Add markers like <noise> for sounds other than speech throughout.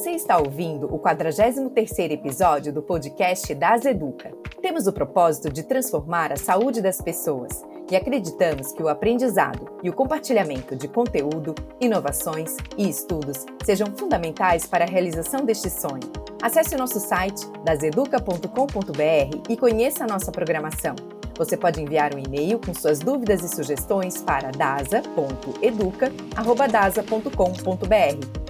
Você está ouvindo o 43º episódio do podcast Das Educa. Temos o propósito de transformar a saúde das pessoas e acreditamos que o aprendizado e o compartilhamento de conteúdo, inovações e estudos sejam fundamentais para a realização deste sonho. Acesse nosso site daseduca.com.br e conheça a nossa programação. Você pode enviar um e-mail com suas dúvidas e sugestões para dasa.educa@dasa.com.br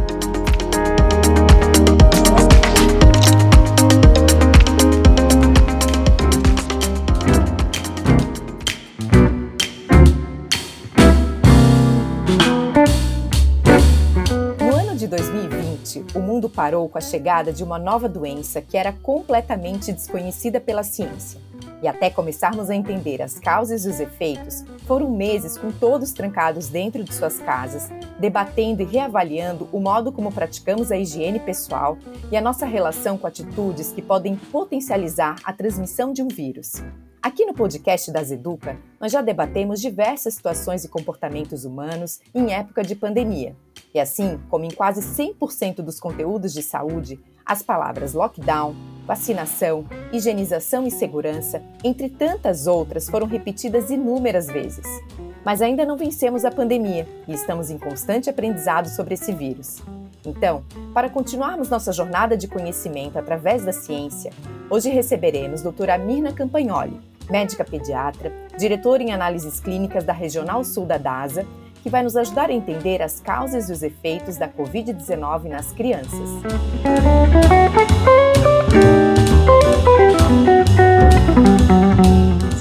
O mundo parou com a chegada de uma nova doença que era completamente desconhecida pela ciência. E até começarmos a entender as causas e os efeitos, foram meses com todos trancados dentro de suas casas, debatendo e reavaliando o modo como praticamos a higiene pessoal e a nossa relação com atitudes que podem potencializar a transmissão de um vírus. Aqui no podcast das Educa, nós já debatemos diversas situações e comportamentos humanos em época de pandemia. E assim como em quase 100% dos conteúdos de saúde, as palavras lockdown, vacinação, higienização e segurança, entre tantas outras, foram repetidas inúmeras vezes. Mas ainda não vencemos a pandemia e estamos em constante aprendizado sobre esse vírus. Então, para continuarmos nossa jornada de conhecimento através da ciência, hoje receberemos doutora Mirna Campagnoli, médica pediatra, diretora em análises clínicas da Regional Sul da DASA, que vai nos ajudar a entender as causas e os efeitos da Covid-19 nas crianças.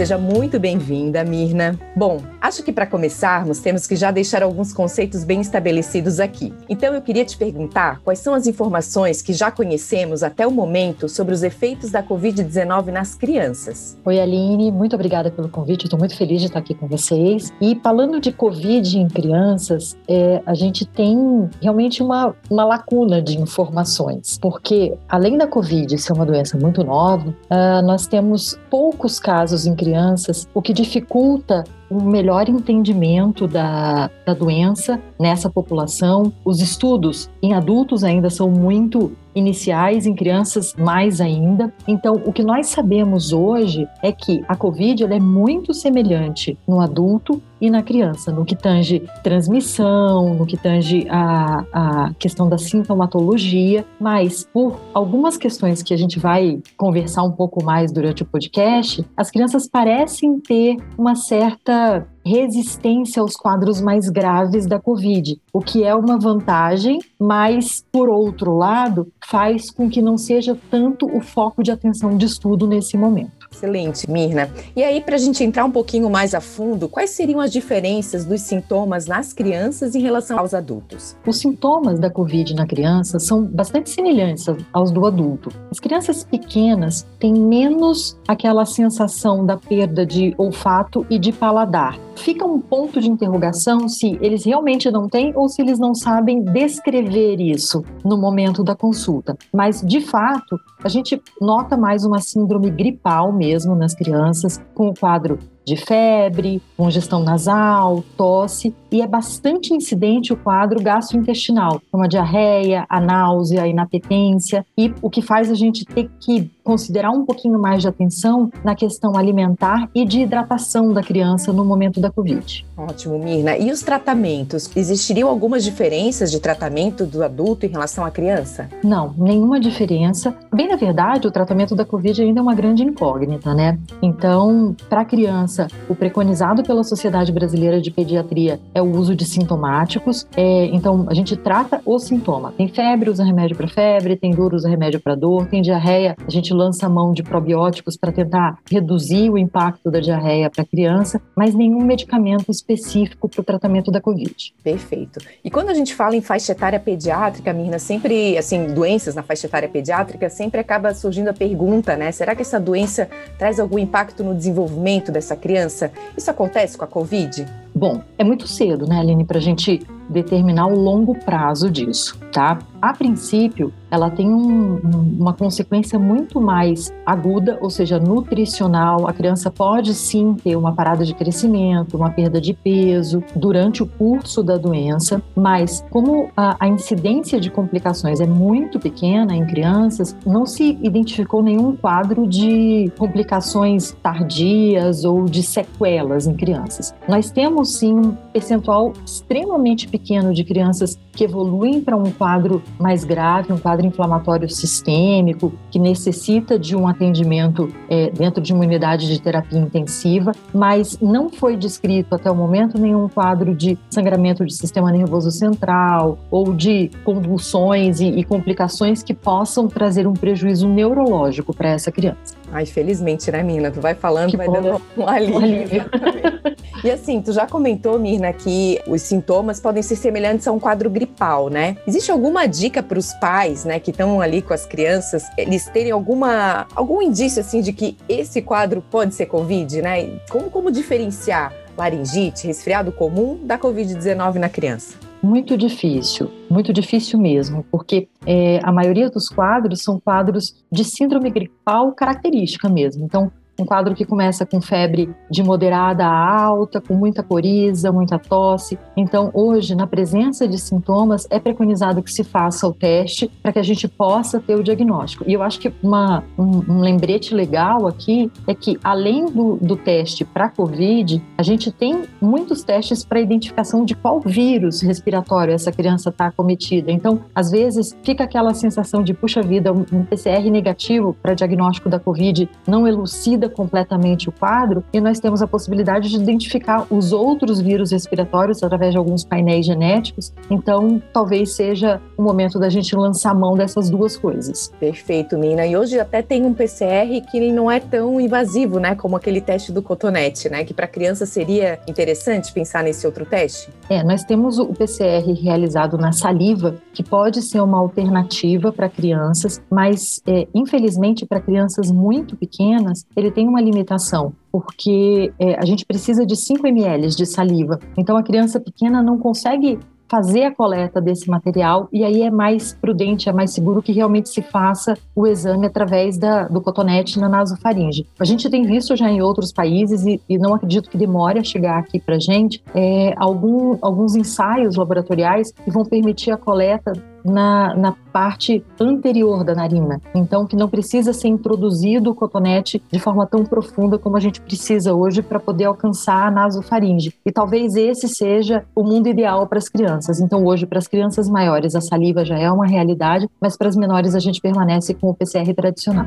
Seja muito bem-vinda, Mirna. Bom, acho que para começarmos temos que já deixar alguns conceitos bem estabelecidos aqui. Então eu queria te perguntar quais são as informações que já conhecemos até o momento sobre os efeitos da Covid-19 nas crianças. Oi, Aline, muito obrigada pelo convite. Estou muito feliz de estar aqui com vocês. E falando de Covid em crianças, é, a gente tem realmente uma, uma lacuna de informações, porque além da Covid ser uma doença muito nova, uh, nós temos poucos casos em crianças crianças, o que dificulta um melhor entendimento da, da doença nessa população. Os estudos em adultos ainda são muito iniciais, em crianças mais ainda. Então, o que nós sabemos hoje é que a COVID é muito semelhante no adulto e na criança, no que tange transmissão, no que tange a, a questão da sintomatologia, mas por algumas questões que a gente vai conversar um pouco mais durante o podcast, as crianças parecem ter uma certa resistência aos quadros mais graves da Covid, o que é uma vantagem, mas, por outro lado, faz com que não seja tanto o foco de atenção de estudo nesse momento. Excelente, Mirna. E aí, para a gente entrar um pouquinho mais a fundo, quais seriam as diferenças dos sintomas nas crianças em relação aos adultos? Os sintomas da Covid na criança são bastante semelhantes aos do adulto. As crianças pequenas têm menos aquela sensação da perda de olfato e de paladar. Fica um ponto de interrogação se eles realmente não têm ou se eles não sabem descrever isso no momento da consulta. Mas, de fato, a gente nota mais uma síndrome gripal mesmo nas crianças, com o quadro de febre, congestão nasal, tosse, e é bastante incidente o quadro gastrointestinal, como a diarreia, a náusea, a inapetência, e o que faz a gente ter que considerar um pouquinho mais de atenção na questão alimentar e de hidratação da criança no momento da Covid. Ótimo, Mirna. E os tratamentos? Existiriam algumas diferenças de tratamento do adulto em relação à criança? Não, nenhuma diferença. Bem, na verdade, o tratamento da Covid ainda é uma grande incógnita, né? Então, para a criança, o preconizado pela Sociedade Brasileira de Pediatria é o uso de sintomáticos. É, então, a gente trata o sintoma. Tem febre, usa remédio para febre, tem dor, usa remédio para dor, tem diarreia, a gente lança a mão de probióticos para tentar reduzir o impacto da diarreia para a criança, mas nenhum medicamento específico para o tratamento da Covid. Perfeito. E quando a gente fala em faixa etária pediátrica, Mirna, sempre, assim, doenças na faixa etária pediátrica, sempre acaba surgindo a pergunta, né? Será que essa doença traz algum impacto no desenvolvimento dessa criança? Isso acontece com a Covid? Bom, é muito cedo, né, Aline, para a gente determinar o longo prazo disso, tá? A princípio, ela tem um, uma consequência muito mais aguda, ou seja, nutricional. A criança pode sim ter uma parada de crescimento, uma perda de peso durante o curso da doença, mas como a, a incidência de complicações é muito pequena em crianças, não se identificou nenhum quadro de complicações tardias ou de sequelas em crianças. Nós temos sim um percentual extremamente pequeno de crianças que evoluem para um quadro mais grave, um quadro inflamatório sistêmico, que necessita de um atendimento é, dentro de uma unidade de terapia intensiva, mas não foi descrito até o momento nenhum quadro de sangramento de sistema nervoso central ou de convulsões e, e complicações que possam trazer um prejuízo neurológico para essa criança. Ai, felizmente, né, Mina? Tu vai falando, que vai bom, dando um alívio. Um alívio. <laughs> e assim, tu já comentou, Mirna, que os sintomas podem ser semelhantes a um quadro gripal, né? Existe alguma dica para os pais, né, que estão ali com as crianças, eles terem alguma algum indício assim de que esse quadro pode ser COVID, né? Como como diferenciar laringite, resfriado comum da COVID-19 na criança? Muito difícil, muito difícil mesmo, porque é, a maioria dos quadros são quadros de síndrome gripal característica mesmo. Então, um quadro que começa com febre de moderada a alta, com muita coriza, muita tosse. Então, hoje, na presença de sintomas, é preconizado que se faça o teste para que a gente possa ter o diagnóstico. E eu acho que uma, um, um lembrete legal aqui é que, além do, do teste para COVID, a gente tem muitos testes para identificação de qual vírus respiratório essa criança está acometida. Então, às vezes, fica aquela sensação de, puxa vida, um PCR negativo para diagnóstico da COVID não elucida completamente o quadro e nós temos a possibilidade de identificar os outros vírus respiratórios através de alguns painéis genéticos. Então, talvez seja o momento da gente lançar mão dessas duas coisas. Perfeito, Mina. E hoje até tem um PCR que não é tão invasivo, né, como aquele teste do cotonete, né, que para criança seria interessante pensar nesse outro teste? É, nós temos o PCR realizado na saliva, que pode ser uma alternativa para crianças, mas é, infelizmente para crianças muito pequenas, ele tem tem uma limitação, porque é, a gente precisa de 5 ml de saliva. Então a criança pequena não consegue fazer a coleta desse material e aí é mais prudente, é mais seguro que realmente se faça o exame através da, do cotonete na nasofaringe. A gente tem visto já em outros países e, e não acredito que demore a chegar aqui para gente é, algum, alguns ensaios laboratoriais que vão permitir a coleta na, na parte anterior da narina. Então, que não precisa ser introduzido o cotonete de forma tão profunda como a gente precisa hoje para poder alcançar a nasofaringe. E talvez esse seja o mundo ideal para as crianças. Então, hoje, para as crianças maiores, a saliva já é uma realidade, mas para as menores, a gente permanece com o PCR tradicional.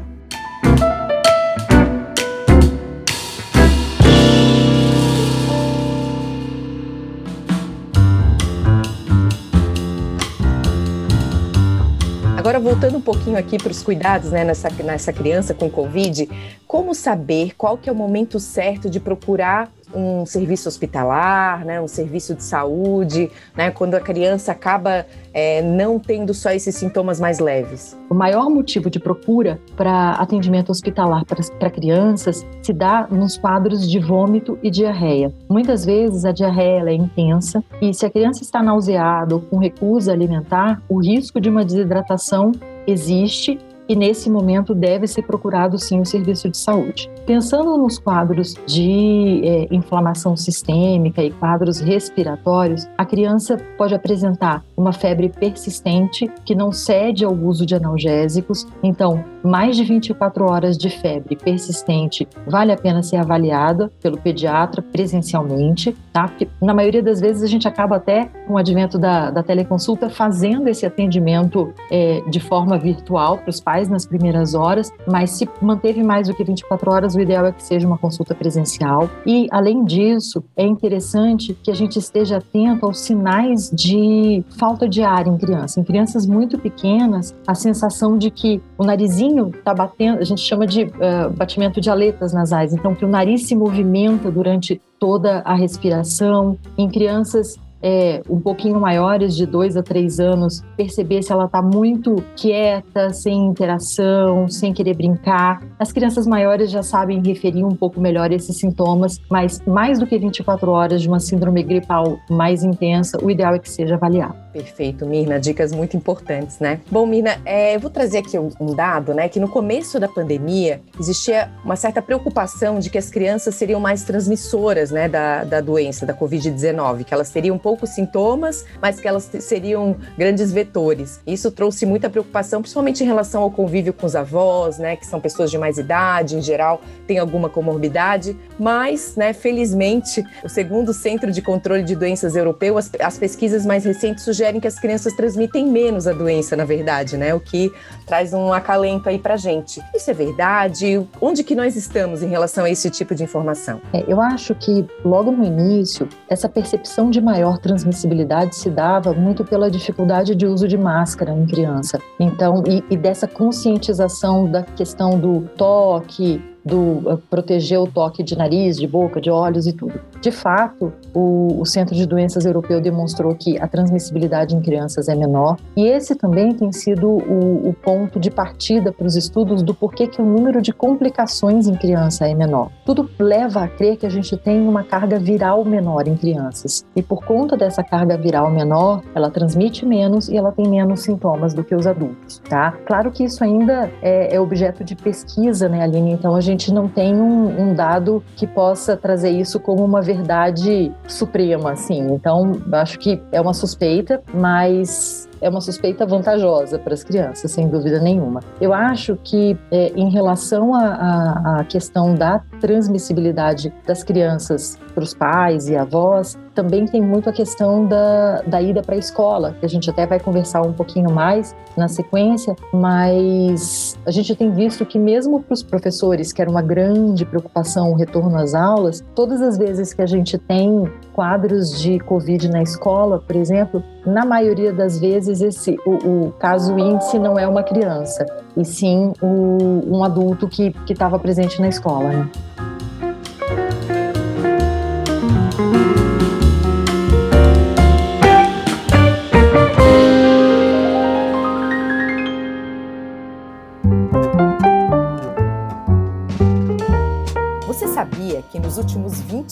Agora, voltando um pouquinho aqui para os cuidados né, nessa, nessa criança com Covid, como saber qual que é o momento certo de procurar um serviço hospitalar, né, um serviço de saúde, né, quando a criança acaba é, não tendo só esses sintomas mais leves? O maior motivo de procura para atendimento hospitalar para crianças se dá nos quadros de vômito e diarreia. Muitas vezes a diarreia é intensa e se a criança está nauseada ou com recusa alimentar, o risco de uma desidratação existe e nesse momento deve ser procurado sim o serviço de saúde. Pensando nos quadros de é, inflamação sistêmica e quadros respiratórios, a criança pode apresentar uma febre persistente que não cede ao uso de analgésicos. Então, mais de 24 horas de febre persistente vale a pena ser avaliada pelo pediatra presencialmente, tá? Porque na maioria das vezes a gente acaba até com o advento da, da teleconsulta fazendo esse atendimento é, de forma virtual para os pais nas primeiras horas, mas se manteve mais do que 24 horas o ideal é que seja uma consulta presencial. E, além disso, é interessante que a gente esteja atento aos sinais de falta de ar em criança. Em crianças muito pequenas, a sensação de que o narizinho está batendo, a gente chama de uh, batimento de aletas nasais, então que o nariz se movimenta durante toda a respiração. Em crianças é, um pouquinho maiores, de dois a três anos, perceber se ela está muito quieta, sem interação, sem querer brincar. As crianças maiores já sabem referir um pouco melhor esses sintomas, mas mais do que 24 horas de uma síndrome gripal mais intensa, o ideal é que seja avaliado. Perfeito, Mirna, dicas muito importantes, né? Bom, Mirna, é, eu vou trazer aqui um, um, dado, né, que no começo da pandemia existia uma certa preocupação de que as crianças seriam mais transmissoras, né, da, da doença, da Covid-19, que elas teriam poucos sintomas, mas que elas seriam grandes vetores. Isso trouxe muita preocupação, principalmente em relação ao convívio com os avós, né, que são pessoas de mais idade, em geral, têm alguma comorbidade, mas, né, felizmente, o segundo Centro de Controle de Doenças Europeu, as, as pesquisas mais recentes sugerem sugerem que as crianças transmitem menos a doença, na verdade, né? O que traz um acalento aí pra gente. Isso é verdade? Onde que nós estamos em relação a esse tipo de informação? É, eu acho que logo no início, essa percepção de maior transmissibilidade se dava muito pela dificuldade de uso de máscara em criança. Então, e, e dessa conscientização da questão do toque, do uh, proteger o toque de nariz, de boca, de olhos e tudo. De fato, o, o, Centro de Doenças Europeu demonstrou que a transmissibilidade em crianças é menor e esse também tem sido o, o ponto de partida para os estudos do porquê que o número de complicações em criança é menor. Tudo leva a crer que a gente tem uma carga viral menor em crianças e por conta dessa carga viral menor, ela transmite menos e ela tem menos sintomas do que os adultos, tá? Claro que isso ainda é, é objeto de pesquisa, né, Aline? Então a gente gente não tem um, um, dado que possa trazer isso como uma verdade suprema, assim. Então, acho que é uma suspeita, mas é uma suspeita vantajosa para as crianças, sem dúvida nenhuma. Eu acho que, é, em relação à questão da transmissibilidade das crianças para os pais e avós, também tem muito a questão da, da ida para a escola, que a gente até vai conversar um pouquinho mais na sequência, mas a gente tem visto que, mesmo para os professores, que era uma grande preocupação o retorno às aulas, todas as vezes que a gente tem quadros de Covid na escola, por exemplo, na maioria das vezes esse, o, o caso índice não é uma criança, e sim o, um adulto que estava presente na escola. Né?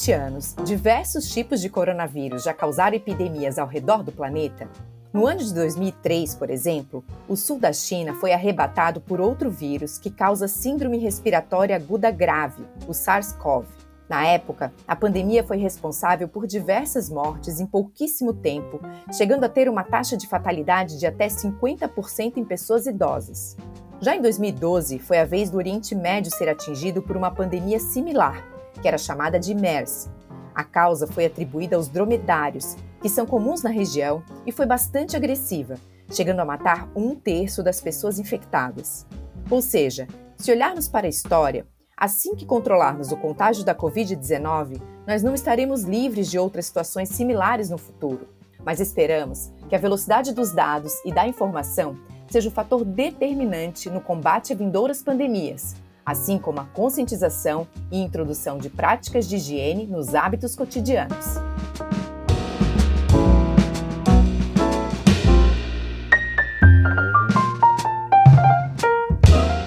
20 anos, diversos tipos de coronavírus já causaram epidemias ao redor do planeta? No ano de 2003, por exemplo, o sul da China foi arrebatado por outro vírus que causa síndrome respiratória aguda grave, o SARS-CoV. Na época, a pandemia foi responsável por diversas mortes em pouquíssimo tempo, chegando a ter uma taxa de fatalidade de até 50% em pessoas idosas. Já em 2012, foi a vez do Oriente Médio ser atingido por uma pandemia similar, que era chamada de MERS. A causa foi atribuída aos dromedários, que são comuns na região, e foi bastante agressiva, chegando a matar um terço das pessoas infectadas. Ou seja, se olharmos para a história, assim que controlarmos o contágio da Covid-19, nós não estaremos livres de outras situações similares no futuro. Mas esperamos que a velocidade dos dados e da informação seja o fator determinante no combate a vindouras pandemias, assim como a conscientização e introdução de práticas de higiene nos hábitos cotidianos.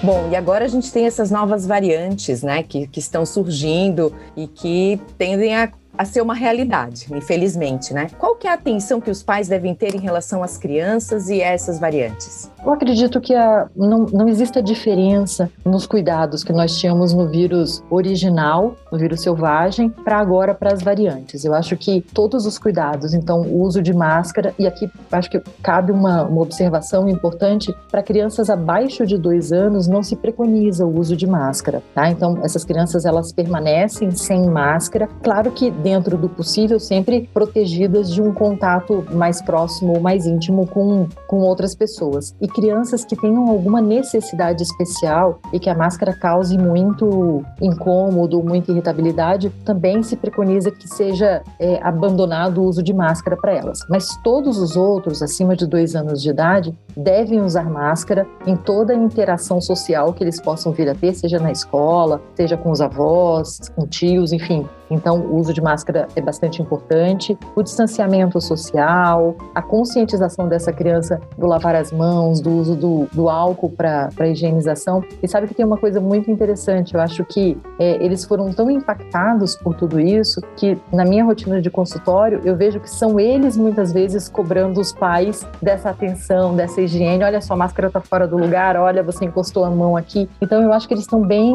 Bom, e agora a gente tem essas novas variantes, né, que, que estão surgindo e que tendem a a ser uma realidade, infelizmente, né? Qual que é a atenção que os pais devem ter em relação às crianças e essas variantes? Eu acredito que a, não, não existe a diferença nos cuidados que nós tínhamos no vírus original, no vírus selvagem, para agora para as variantes. Eu acho que todos os cuidados, então o uso de máscara, e aqui acho que cabe uma, uma observação importante, para crianças abaixo de dois anos não se preconiza o uso de máscara, tá? Então essas crianças elas permanecem sem máscara. Claro que dentro do possível, sempre protegidas de um contato mais próximo ou mais íntimo com, com outras pessoas. E crianças que tenham alguma necessidade especial e que a máscara cause muito incômodo, muita irritabilidade, também se preconiza que seja é, abandonado o uso de máscara para elas. Mas todos os outros, acima de dois anos de idade, devem usar máscara em toda a interação social que eles possam vir a ter, seja na escola, seja com os avós, com tios, enfim, Então, o uso de máscara é bastante importante, o distanciamento social, a conscientização dessa criança do lavar as mãos, do uso do, do álcool para higienização. E sabe que tem uma coisa muito interessante, eu acho que é, eles foram tão impactados por tudo isso que na minha rotina de consultório eu vejo que são eles muitas vezes cobrando os pais dessa atenção, dessa higiene. Olha só, a máscara está fora do lugar, olha, você encostou a mão aqui. Então eu acho que eles estão bem,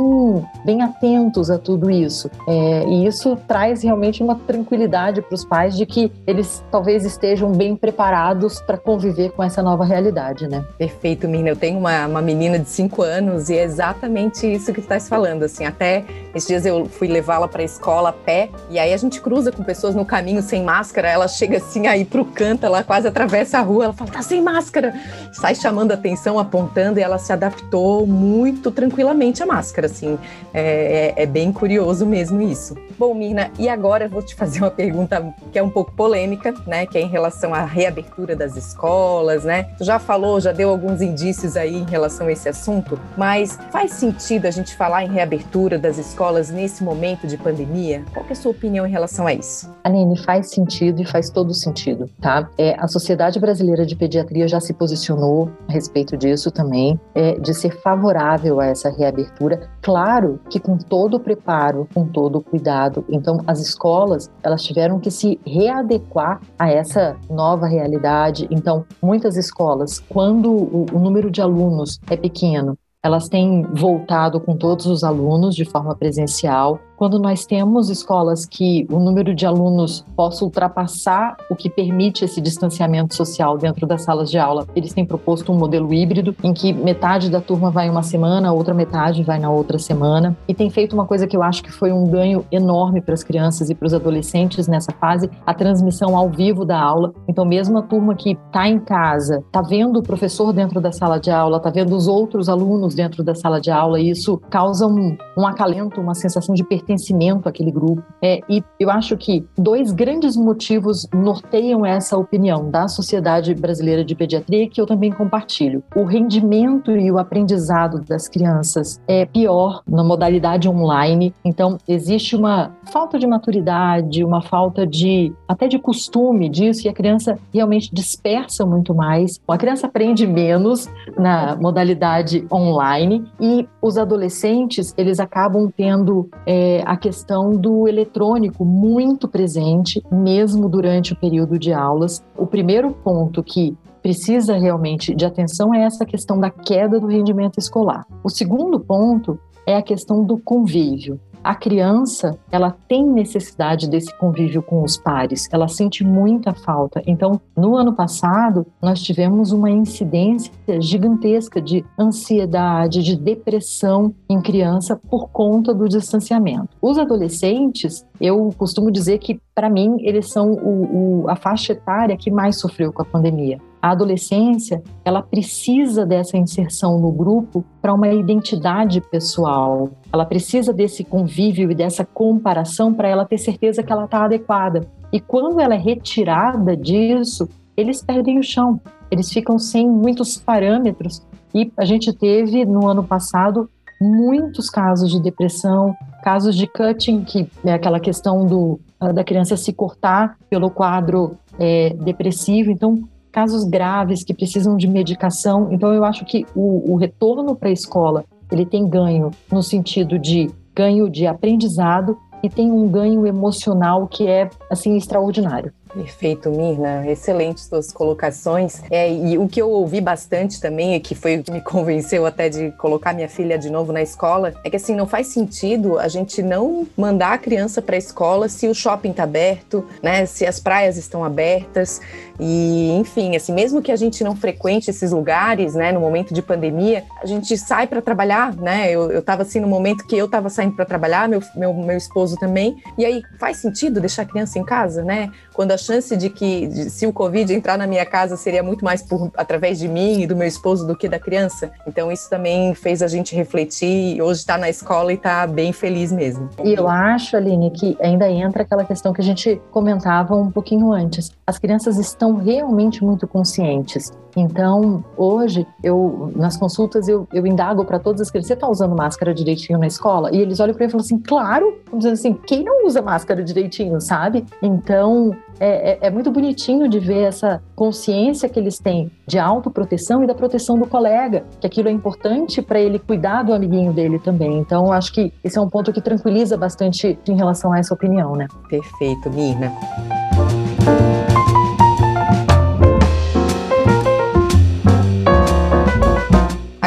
bem atentos a tudo isso. É, e isso traz realmente uma tranquilidade para os pais de que eles talvez estejam bem preparados para conviver com essa nova realidade, né? Perfeito, Mina. Eu tenho uma, uma menina de 5 anos e é exatamente isso que tu estás falando. Assim, até esses dias eu fui levá-la para a escola a pé e aí a gente cruza com pessoas no caminho sem máscara. Ela chega assim aí pro canto, ela quase atravessa a rua, ela fala, tá sem máscara. Sai chamando atenção, apontando e ela se adaptou muito tranquilamente à máscara, assim. É, é, é bem curioso mesmo isso. Bom, Mirna, e agora eu vou te fazer uma pergunta que é um pouco polêmica, né? Que é em relação à reabertura das escolas, né? Tu já falou, já deu alguns indícios aí em relação a esse assunto, mas faz sentido a gente falar em reabertura das escolas nesse momento de pandemia? Qual é a sua opinião em relação a isso? Aline, faz sentido e faz todo sentido, tá? É, a Sociedade Brasileira de Pediatria já se posicionou a respeito disso também, é, de ser favorável a essa reabertura. Claro que com todo o preparo, com todo o cuidado. Então, as escolas, elas tiveram que se readequar a essa nova realidade. Então, muitas escolas, quando o, o número de alunos é pequeno, elas têm voltado com todos os alunos de forma presencial quando nós temos escolas que o número de alunos possa ultrapassar o que permite esse distanciamento social dentro das salas de aula, eles têm proposto um modelo híbrido em que metade da turma vai uma semana, outra metade vai na outra semana, e tem feito uma coisa que eu acho que foi um ganho enorme para as crianças e para os adolescentes nessa fase, a transmissão ao vivo da aula. Então, mesmo a turma que está em casa, está vendo o professor dentro da sala de aula, está vendo os outros alunos dentro da sala de aula, e isso causa um, um acalento, uma sensação de pertencimento pertencimento àquele grupo. É, e eu acho que dois grandes motivos norteiam essa opinião da Sociedade Brasileira de Pediatria, que eu também compartilho. O rendimento e o aprendizado das crianças é pior na modalidade online, então existe uma falta de maturidade, uma falta de até de costume disso, e a criança realmente dispersa muito mais. A criança aprende menos na modalidade online e os adolescentes eles acabam tendo é, a questão do eletrônico muito presente, mesmo durante o período de aulas. O primeiro ponto que precisa realmente de atenção é essa questão da queda do rendimento escolar. O segundo ponto é a questão do convívio a criança ela tem necessidade desse convívio com os pares, ela sente muita falta. Então, no ano passado, nós tivemos uma incidência gigantesca de ansiedade, de depressão em criança por conta do distanciamento. Os adolescentes, eu costumo dizer que, para mim, eles são o, o, a faixa etária que mais sofreu com a pandemia. A adolescência, ela precisa dessa inserção no grupo para uma identidade pessoal. Ela precisa desse convívio e dessa comparação para ela ter certeza que ela está adequada. E quando ela é retirada disso, eles perdem o chão. Eles ficam sem muitos parâmetros. E a gente teve no ano passado muitos casos de depressão, casos de cutting, que é aquela questão do, da criança se cortar pelo quadro é, depressivo. Então, casos graves que precisam de medicação. Então, eu acho que o, o retorno para a escola ele tem ganho no sentido de ganho de aprendizado e tem um ganho emocional que é assim extraordinário. Perfeito, Mirna. Excelentes suas colocações. É, e o que eu ouvi bastante também, e que foi o que me <laughs> convenceu até de colocar minha filha de novo na escola, é que assim, não faz sentido a gente não mandar a criança para a escola se o shopping está aberto, né? Se as praias estão abertas. E, enfim, assim, mesmo que a gente não frequente esses lugares, né, no momento de pandemia, a gente sai para trabalhar, né? Eu, eu tava assim no momento que eu estava saindo para trabalhar, meu, meu, meu esposo também. E aí faz sentido deixar a criança em casa, né? Quando a chance de que, de, se o Covid entrar na minha casa, seria muito mais por, através de mim e do meu esposo do que da criança. Então, isso também fez a gente refletir. Hoje está na escola e está bem feliz mesmo. E eu acho, Aline, que ainda entra aquela questão que a gente comentava um pouquinho antes. As crianças estão realmente muito conscientes. Então, hoje, eu nas consultas, eu, eu indago para todas as crianças: você está usando máscara direitinho na escola? E eles olham para mim e falam assim: claro, dizendo assim, quem não usa máscara direitinho, sabe? Então, é, é, é, muito bonitinho de ver essa consciência que eles têm de autoproteção e da proteção do colega, que aquilo é importante para ele cuidar do amiguinho dele também. Então, acho que esse é um ponto que tranquiliza bastante em relação a essa opinião, né? Perfeito, Mirna.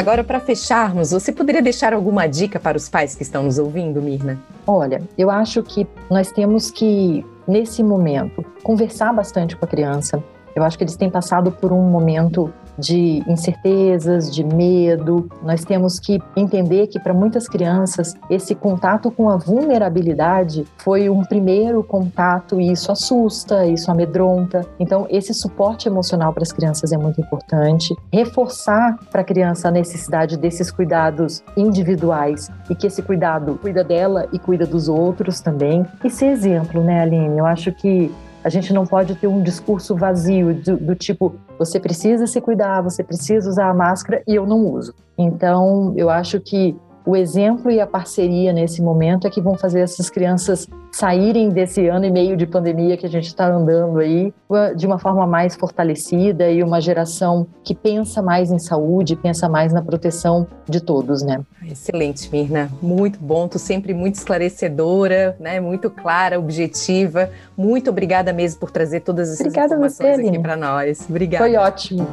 Agora, para fecharmos, você poderia deixar alguma dica para os pais que estão nos ouvindo, Mirna? Olha, eu acho que nós temos que, nesse momento, conversar bastante com a criança. Eu acho que eles têm passado por um momento de incertezas, de medo. Nós temos que entender que para muitas crianças esse contato com a vulnerabilidade foi um primeiro contato e isso assusta, isso amedronta. Então esse suporte emocional para as crianças é muito importante. Reforçar para a criança a necessidade desses cuidados individuais e que esse cuidado cuida dela e cuida dos outros também. E ser exemplo, né, Aline? Eu acho que a gente não pode ter um discurso vazio do, do, tipo você precisa se cuidar, você precisa usar a máscara e eu não uso. Então, eu acho que o exemplo e a parceria nesse momento é que vão fazer essas crianças saírem desse ano e meio de pandemia que a gente está andando aí de uma forma mais fortalecida e uma geração que pensa mais em saúde, pensa mais na proteção de todos, né? Excelente, Mirna. Muito bom, tu sempre muito esclarecedora, né? Muito clara, objetiva. Muito obrigada mesmo por trazer todas essas obrigada informações você, aqui para nós. Obrigada. Foi ótimo.